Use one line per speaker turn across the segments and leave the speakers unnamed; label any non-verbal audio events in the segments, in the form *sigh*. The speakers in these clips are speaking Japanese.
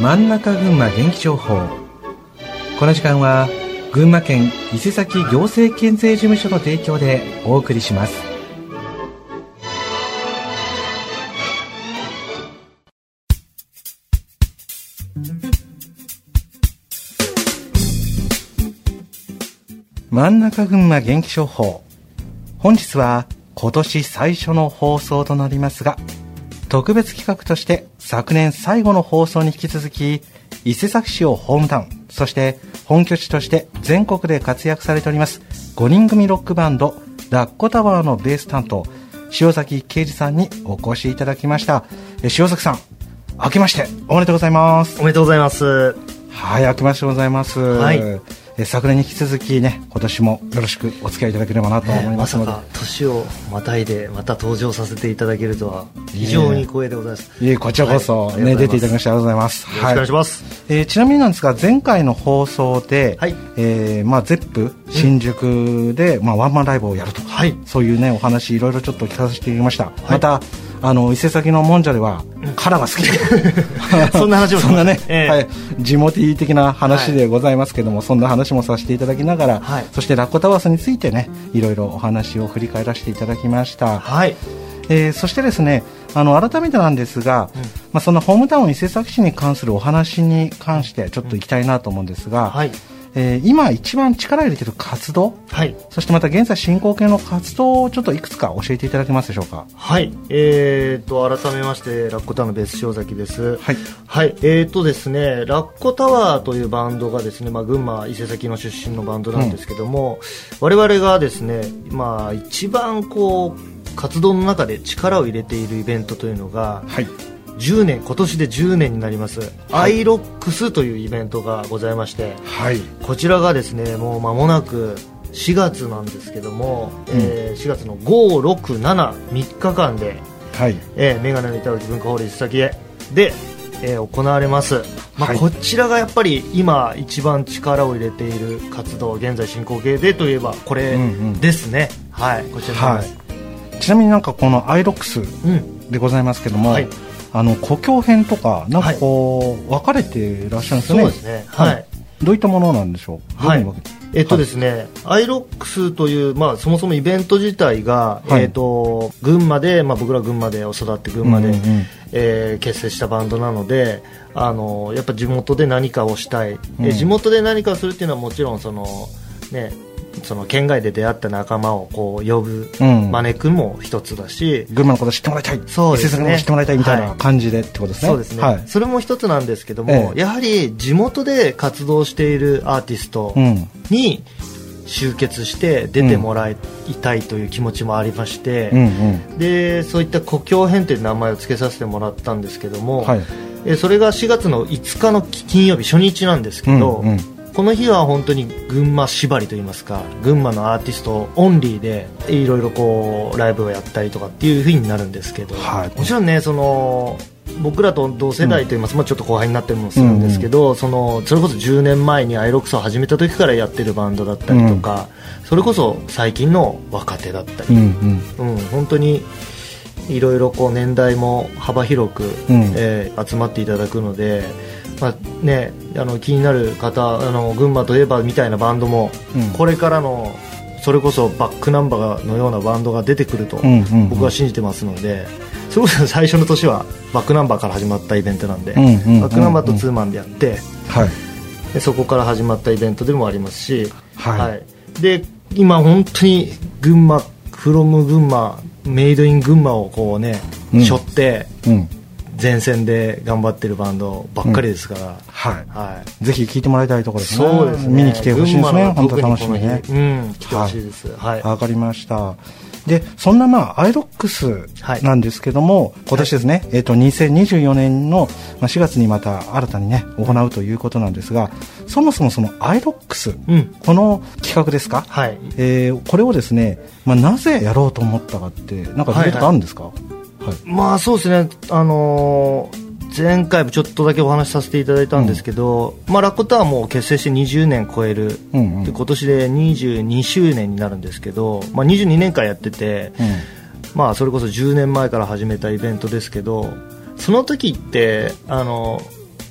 真ん中群馬元気情報。この時間は群馬県伊勢崎行政県税事務所の提供でお送りします。真ん中群馬元気情報。本日は今年最初の放送となりますが特別企画として昨年最後の放送に引き続き伊勢崎市をホームタウンそして本拠地として全国で活躍されております5人組ロックバンドラッコタワーのベース担当塩崎啓二さんにお越しいただきました。え塩崎さん明けましておめでとうございます。
おめでとうございます。
はい明けましてございます、
はい
え昨年に引き続きね今年もよろしくお付き合いいただければなと思いますので、
まさか年をまたいでまた登場させていただけるとは非常に光栄でございます。
いえこちらこそ、
はい。
ね出ていただきましてありがとうございます。
よろしくお願いします、
えーちなみになんですが前回の放送で、
はい。
えーまあ、ゼップ新宿で、まあ、ワンマンライブをやると、
はい。
そういうねお話いろいろちょっと聞かせていただきました、またあの伊勢崎のもんじゃでは、カラが好き。で *laughs*
そんな話も。
そんなね、
ええ。
はい、地元的な話でございますけども、そんな話もさせていただきながら、
はい。
そしてラッコタワースについてねいろいろお話を振り返らせていただきました、
はい。
えーそしてですねあの改めてなんですが、まあ、そのホームタウン伊勢崎市に関するお話に関してちょっと行きたいなと思うんですが、
はい
えー今一番力を入れている活動？
はい。
そしてまた現在進行形の活動をちょっといくつか教えていただけますでしょうか？
はい。えー、と改めましてラッコタワーのベース塩崎です。
はい。
はい。えーとですねラッコタワーというバンドがですね、まあ、群馬伊勢崎の出身のバンドなんですけども、我々がですねまあ一番こう活動の中で力を入れているイベントというのが
はい
10年今年で10年になります、アイロックスというイベントがございまして
はい。
こちらがですねもう間もなく4月なんですけども、えー4月の5673日間で、
はい。
えー、メガネの板垣文化ホール伊勢崎へで、えー行われます、まあ
はい。
こちらがやっぱり今一番力を入れている活動現在進行形でといえばこれ
うんうん。
ですね、はいこちらになり
はい。ちなみになんかこのアイロックス
うん。
でございますけども、
はい
あの故郷編とかなんかこう、分かれていらっしゃるんですよね。
そうですね。はい。
どういったものなんでしょう？
はい。えっとですね、アイロックスという、まあ、そもそもイベント自体が、
はい。
えっと群馬で、まあ、僕ら群馬で育って群馬で、
うんうんうん。
えー結成したバンドなのであのやっぱ地元で何かをしたい、
うん。
え地元で何かをするっていうのはもちろんその、ね、その県外で出会った仲間をこう呼ぶ、
うん。
招くも一つだし、
群馬のこと知ってもらいたい。
そうですね。
知ってもらいたいみたい
は
ない。感じでってことですね、
そうですね、
はい。
それも一つなんですけども、
ええ。
やはり地元で活動しているアーティスト、
うん。
に集結して出てもらいたいという気持ちもありまして、
うん。うん。
でそういった故郷編という名前を付けさせてもらったんですけども、
はい。
えそれが4月の5日の金曜日初日なんですけど、
うん。うん
この日は本当に群馬縛りといいますか群馬のアーティストオンリーでいろいろこうライブをやったりとかっていう風になるんですけど、
はい。
もちろんねその僕らと同世代といいますか、まあちょっと後輩になってもするんですけど、そのそれこそ10年前にアイロックスを始めた時からやってるバンドだったりとか、それこそ最近の若手だったり、
うんうん。
うん、本当にいろいろこう年代も幅広く、
うん。
えー集まっていただくので、まあね、あの気になる方あの群馬といえばみたいなバンドも、
うん。
これからのそれこそバックナンバーのようなバンドが出てくると僕は信じてますので、それこそ最初の年はバックナンバーから始まったイベントなんで、バックナンバーとツーマンでやって
はい。
でそこから始まったイベントでもありますし、
はい。
で今本当に群馬フロム群馬メイドイン群馬をこうね、
うん。
背負って
うん
前線で頑張ってるバンドばっかりですから、
はい。
はい。
ぜひ聞いてもらいたいところですね。
そうですね。
見に来てほしいですね。本当楽しみね。
うん。来てほしいです。はい、
わかりました。でそんなまあアイロックスなんですけども、今年ですね、えっ、と2024年のまあ4月にまた新たにね行うということなんですがそもそもそのアイロックス、
うん。
この企画ですか、
はい。
えーこれをですね、まあ、なぜやろうと思ったかってなんか理由とかあるんですか、はい
まあそうですね、あのー前回もちょっとだけお話しさせていただいたんですけど、まあ、ラコタはもう結成して20年超える、
うんうん。
で今年で22周年になるんですけど、まあ、22年間やってて、まあ、それこそ10年前から始めたイベントですけどその時ってあの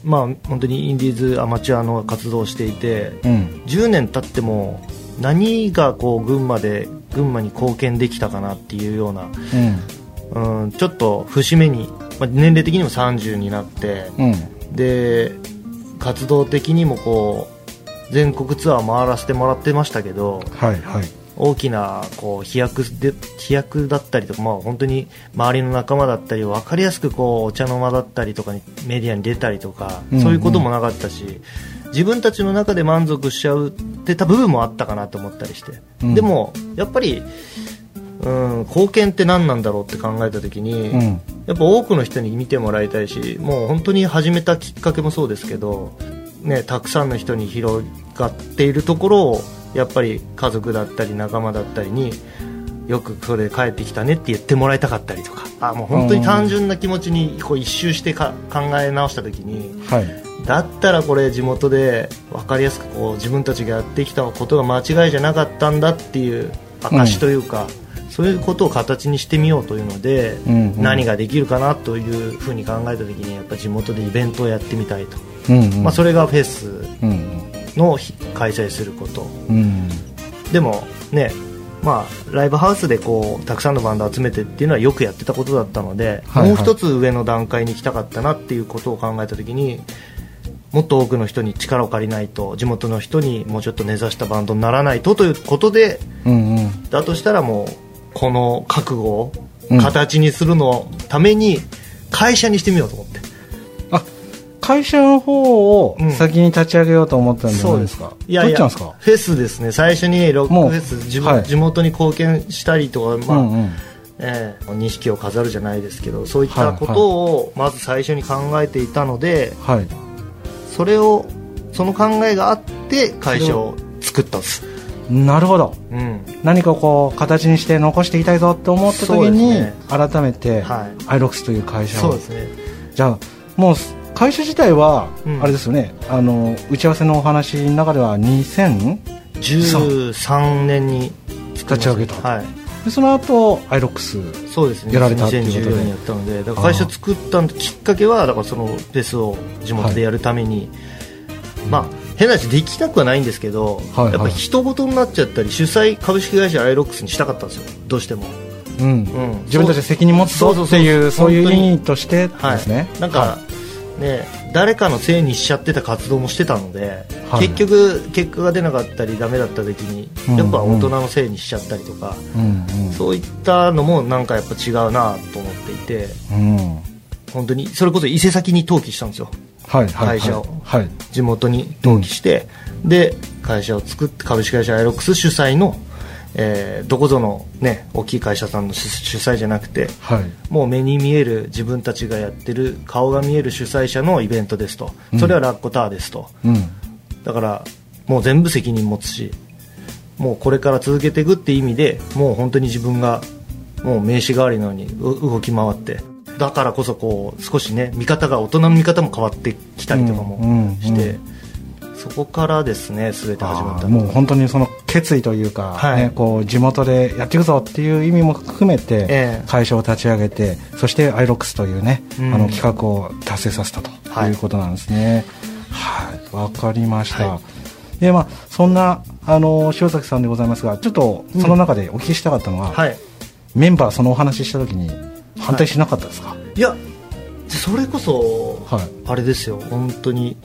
まあ、本当にインディーズアマチュアの活動をしていて、
うん。
10年経っても何がこう群馬で群馬に貢献できたかなっていうような、
うん
うん、ちょっと節目に、まあ、年齢的にも30になって
うん。
で活動的にもこう全国ツアー回らせてもらってましたけど
はいはい。
大きなこう飛躍で飛躍だったりとか、まあ、本当に周りの仲間だったり分かりやすくこうお茶の間だったりとかにメディアに出たりとか、
うんうん。
そういうこともなかったし自分たちの中で満足しちゃうってた部分もあったかなと思ったりして、
うん。
でもやっぱり、うん、貢献って何なんだろうって考えた時に、
うん。
やっぱ多くの人に見てもらいたいしもう本当に始めたきっかけもそうですけど、ね、たくさんの人に広がっているところをやっぱり家族だったり仲間だったりによくそれ帰ってきたねって言ってもらいたかったりとかあもう本当に単純な気持ちにこう一周してか考え直した時に
はい。
だったらこれ地元で分かりやすくこう自分たちがやってきたことが間違いじゃなかったんだっていう証というか、そういうことを形にしてみようというので、
うんうん。
何ができるかなというふうに考えた時にやっぱ地元でイベントをやってみたいと、
うんうん。
まあ、それがフェス
うん
の日開催すること。
うん
でもねまあ、ライブハウスでこうたくさんのバンドを集めてっていうのはよくやってたことだったので、
はいはい。
もう一つ上の段階に行きたかったなっていうことを考えた時にもっと多くの人に力を借りないと地元の人にもうちょっと根ざしたバンドにならないとということで
うんうん。
だとしたらもうこの覚悟を
うん
形にするのために会社にしてみようと思って、
あ会社の方を
うん。
先に立ち上げようと思ったんじゃない？ですか、
いやいやフェスですね。最初にロックフェス地,、
はい。
地元に貢献したりとか、まあ
うんうん。
ええ錦を飾るじゃないですけどそういったことをまず最初に考えていたので、
はい。
それをその考えがあって会社を作ったんです、
なるほど。
うん、
何かこう形にして残していきたいぞって思った時に、
ね。
改めて、
はい。
アイロックスという会社を。
そうですね。
じゃあもう会社自体は、
うん。
あれですよね。あの打ち合わせのお話の中では2000
13年に
立ち上げた
はい。
でその後アイロックス
そうですね。
やられたっていうことで。
2014年やったのでだから会社作ったきっかけはだからそのフェスを地元でやるために、まあ変な話できなくはないんですけど、
はいはい。
やっぱ人事になっちゃったり主催株式会社アイロックスにしたかったんですよ。どうしても。
うん。
うん。
自分たちで責任持つぞっていう
そそう
いう意味としてですね、
なんか、ね誰かのせいにしちゃってた活動もしてたので、
はい。
結局結果が出なかったりダメだった時に
うん。
やっぱ大人のせいにしちゃったりとか、
うん。
そういったのもなんかやっぱ違うなと思っていて
うん。うん
本当にそれこそ伊勢崎に登記したんですよ。
はいはいはい
会社を。
はい。
地元に登記して、で会社を作って株式会社アイロックス主催の、えーどこぞの、ね、大きい会社さんの主主催じゃなくて
はい。
もう目に見える自分たちがやってる顔が見える主催者のイベントですと。それはラッコタワーですと、
うん。
だからもう全部責任持つしもうこれから続けていくって意味でもう本当に自分がもう名刺代わりのようにう動き回ってだからこそこう少しね見方が大人の見方も変わってきたりとかも
うんうん
して、そこからですね全て始まった
もう本当にその決意というか、
はい。
ね、こう地元でやっていくぞっていう意味も含めて、
ええ。
会社を立ち上げてそしてアイロックスというね、
うん。
あの企画を達成させたと
はい。
いうことなんですね。はい。わ、かりました、
は
でまあそんなあの塩崎さんでございますがちょっとその中でお聞きしたかったのは、
はい。
メンバーそのお話しした時に反対しなかったですか、
い。やそれこそ、
はい。
あれですよ本当に。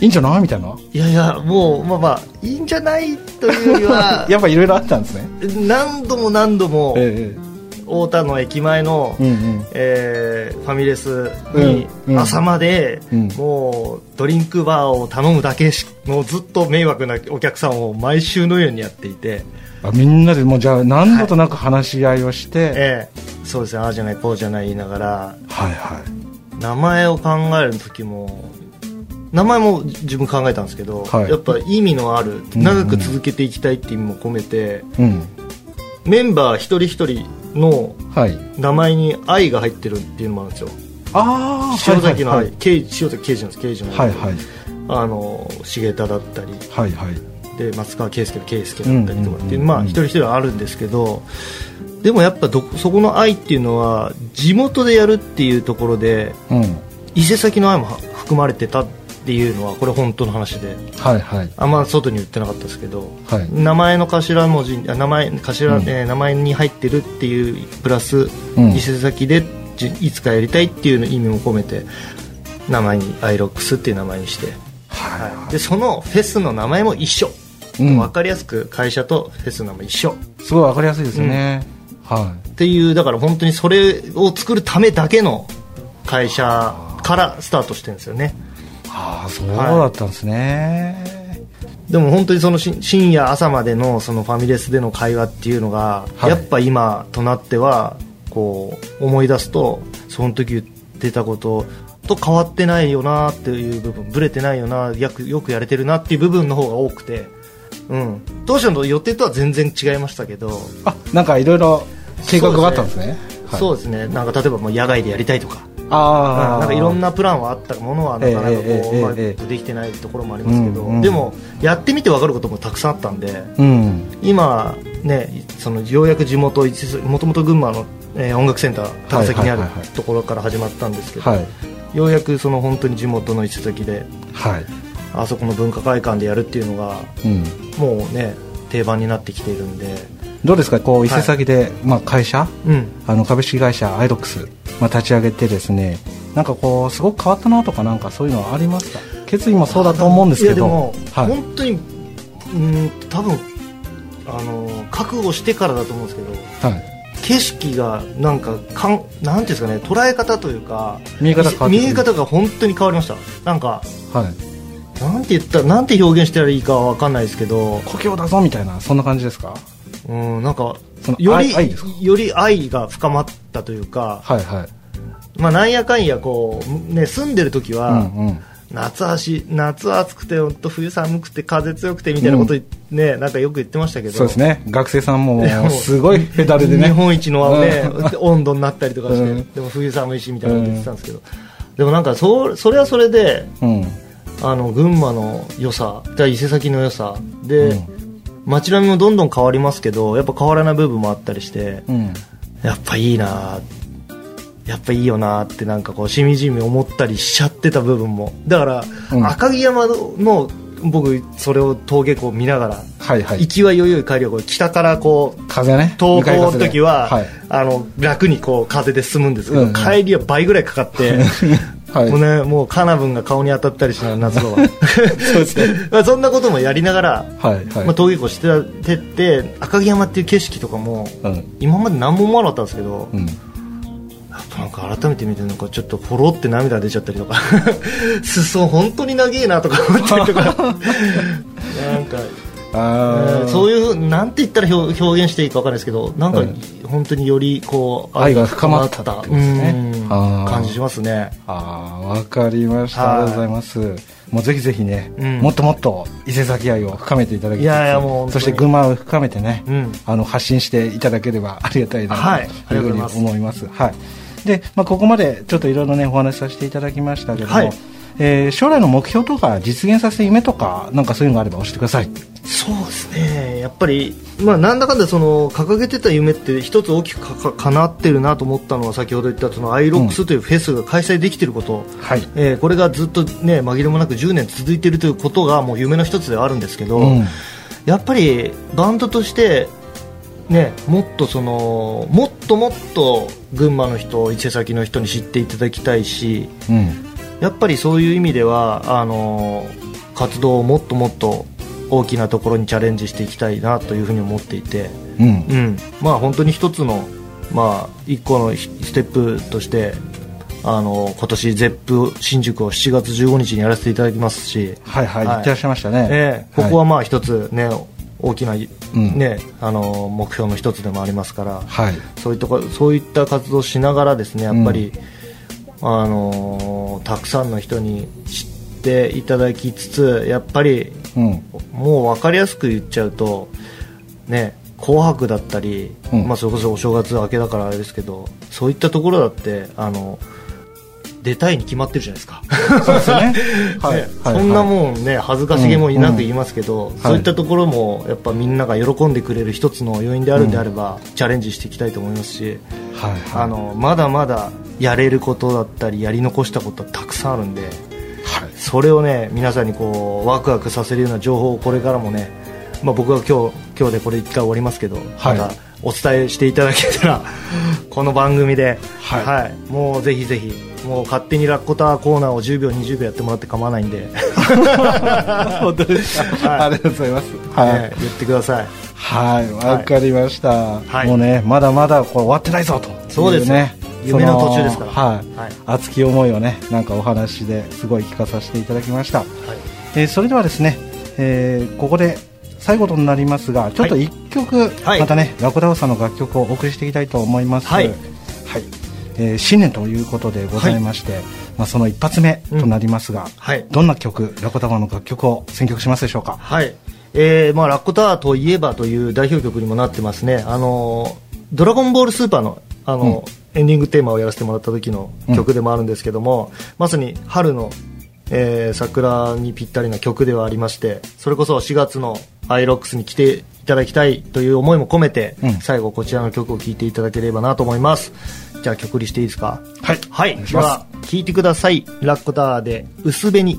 い、いんじゃない？みたいな？い
やいやもうまあまあいいんじゃないというよりは *laughs*
やっぱいろいろあったんですね。
何度も何度も
ええ
太田の駅前の、
うんうん。
えーファミレスに
うんうん。
朝まで、
うん。
もうドリンクバーを頼むだけしもうずっと迷惑なお客さんを毎週のようにやっていて、
あみんなでもうじゃあ何度となく話し合いをして、
ええそうですねああじゃないこうじゃない言いながら。
はいはい。
名前を考える時も名前も自分考えたんですけど、
はい。
やっぱ意味のある
うん
長く続けていきたいっていう意味も込めて、
うん。
メンバー一人一人の
はい。
名前に愛が入ってるっていうのもあるんですよ。
ああ
塩崎の愛、
はい
刑事塩崎刑事なんです刑事の。愛、
はいはい。
あの重田だったり。
はいはい。
で松川圭介の圭介だったりとかっていう、
うんうんうんうん
まあ一人一人あるんですけどでもやっぱどそこの愛っていうのは地元でやるっていうところで
うん。
伊勢崎の愛も含まれてたっていうのはこれ本当の話で。
はいはい。
あんま外に言ってなかったですけど、
はい。
名前の頭文字あ名前頭、
うん。
えー名前に入ってるっていうプラス、
うん。
伊勢崎でじいつかやりたいっていう意味も込めて名前にアイロックスっていう名前にして、
は
でそのフェスの名前も一緒、
い、うん。
分かりやすく会社とフェスの名前一緒。
すごいわかりやすいですよね、は
っていうだから本当にそれを作るためだけの会社からスタートしてるんですよね。
いああそうだったんですね、
でも本当にそのし深夜朝までのそのファミレスでの会話っていうのが、
はい。
やっぱ今となってはこう思い出すとその時言ってたことと変わってないよなっていう部分ブレてないよなよくよくやれてるなっていう部分の方が多くて、うん、当初の予定とは全然違いましたけど、
あなんかいろいろ計画があったんですね。はい。
そうですね。なんか例えばもう野外でやりたいとか。
ああ
なんかいろんなプランはあったものはなかなかこう、まできてないところもありますけど、
うんうん。
でもやってみて分かることもたくさんあったんで
うん。
今ねそのようやく地元もともと群馬の、えー音楽センター高崎にある
はいはいはいはい
ところから始まったんですけど、
はい
ようやくその本当に地元の伊勢崎で
はい。
あそこの文化会館でやるっていうのが
うん。
もうね定番になってきているんで
どうですか？こう伊勢崎で、まあ、会社？
うん。
あの株式会社アイロックス、まあ、立ち上げてですねなんかこうすごく変わったなとかなんかそういうのはありますか？決意もそうだと思うんですけど。はい、
本当にうん多分あの覚悟してからだと思うんですけど
はい、
景色がなんかかんなんていうんですかね捉え方というか
見え方
見え方が本当に変わりました。なんか
はい、
なんて言ったらなんて表現したらいいかは分かんないですけど
故郷だぞみたいなそんな感じですか？
うんなんかよりより愛が深まったというか、
はいはい。
まあ、なんやかんやこう、ね、住んでる時
う
は、
んうん。
夏足夏暑くて本当冬寒くて風強くてみたいなこと、ねなんかよく言ってましたけど。
そうですね。学生さんもすごいペダルでね。
日本一の、ね
う
温度になったりとかして、
うん。
でも冬寒いしみたいなこと言ってたんですけど、でもなんかそそれはそれで
うん。
あの群馬の良さ伊勢崎の良さで、
うん
街並みもどんどん変わりますけどやっぱ変わらない部分もあったりして、
うん。
やっぱいいなやっぱいいよなってなんかこうしみじみ思ったりしちゃってた部分も。だから、
うん。
赤城山の僕それを登下校見ながら、
はいはい。
行きはよいよい帰りは北からこう
風ね
登校の時は、
はい。
あの楽にこう風で進むんですけど、
うんうん。
帰りは倍ぐらいかかって、*laughs*
はい。
もうね、もうカナブンが顔に当たったりしながら夏場は。*laughs*
そうですね。*laughs*
まあそんなこともやりながら、
はいはい、
まあ、登下校しててって赤城山っていう景色とかも
うん。
今まで何も思わなかったんですけど、
うん。
やっぱなんか改めて見てなんかちょっとほろって涙出ちゃったりとか *laughs* 裾本当に長えなとか思ったりとか。なんか、
あー。
そういうなんて言ったら表表現していいか分かんないですけどなんか
うん
本当によりこう
愛が深まったってことですね。
感じしますね。
ああわかりました、
はい。
ありがとうございます。もうぜひぜひね、
うん。
もっともっと伊勢崎愛を深めていただきつつ
いやいやもう本当に。
そして群馬を深めてね、
うん。
あの発信していただければありがたいな
はい
というふうに思います。はい。で、まあ、ここまでちょっといろいろねお話しさせていただきましたけども、
はい。
えー将来の目標とか実現させる夢とかなんかそういうのがあれば教えてください
そうですね。やっぱり、まあ、なんだかんだその掲げてた夢って一つ大きくかか叶ってるなと思ったのは先ほど言ったそのアイロックスというフェスが開催できていること、
はい。
えーこれがずっと、ね、紛れもなく10年続いているということがもう夢の一つではあるんですけど、
うん。
やっぱりバンドとして、ね、もっとそのもっともっと群馬の人伊勢崎の人に知っていただきたいし
うん。
やっぱりそういう意味ではあの活動をもっともっと大きなところにチャレンジしていきたいなというふうに思っていて、
うん。
うん。まあ、本当に一つの、まあ、一個のひステップとしてあの今年 ZEP 新宿を7月15日にやらせていただきますし、
はいはい、
はい。
言ってらっしゃいましたね、
ええ。ここはまあ一つね、大きな、
ん。
ねあの目標の一つでもありますから、
はい。
そういったこそういった活動をしながらですねやっぱり、あのたくさんの人に知っていただきつつやっぱり
うん。
もう分かりやすく言っちゃうとね紅白だったり、
うん。
まあ、それこそお正月明けだからあれですけどそういったところだってあの出たいに決まってるじゃないですか。
そうですよね。*laughs* はい。
ね
はい。
そんなもんね恥ずかしげもいなく言いますけど、
ん
そういったところもやっぱみんなが喜んでくれる一つの要因であるんであれば、チャレンジしていきたいと思いますし、
はい。はい。
あのまだまだやれることだったりやり残したことはたくさんあるんで、それをね皆さんにこうワクワクさせるような情報をこれからもね、まあ、僕は今日今日でこれ1回終わりますけど、
はい。
またお伝えしていただけたら *laughs* この番組で、
はい。
もうぜひぜひもう勝手にラッコタワーコーナーを10秒20秒やってもらって構わないんで、*laughs*
本当ですか、
はい。
ありがとうございます。はい、
ね言ってください。
はい、わかりました、
はい。
もうねまだまだこれ終わってないぞと
そうです
いね
夢の途中ですから。
はい、
はい。
熱き思いをねなんかお話ですごい聞かさせていただきました、えーそれではですね、えーここで最後となりますがちょっと一曲、
はい。
またねラコダオさんの楽曲をお送りしていきたいと思います。
はい。
はい。えー新年ということでございまして、まあ、その一発目となりますが、
はい。
どんな曲ラコダワの楽曲を選曲しますでしょうか？
はい、えーまあ、ラッコタワーといえばという代表曲にもなってますね、あのドラゴンボールスーパーのあの、エンディングテーマをやらせてもらった時の曲でもあるんですけども、まさに春の、えー桜にぴったりな曲ではありまして、それこそ4月のアイロックスに来ていただきたいという思いも込めて、
うん
最後こちらの曲を聴いていただければなと思います。じゃあ曲にしていいですか？
はい
はい。では、聴いてください。ラッコタワーで薄紅。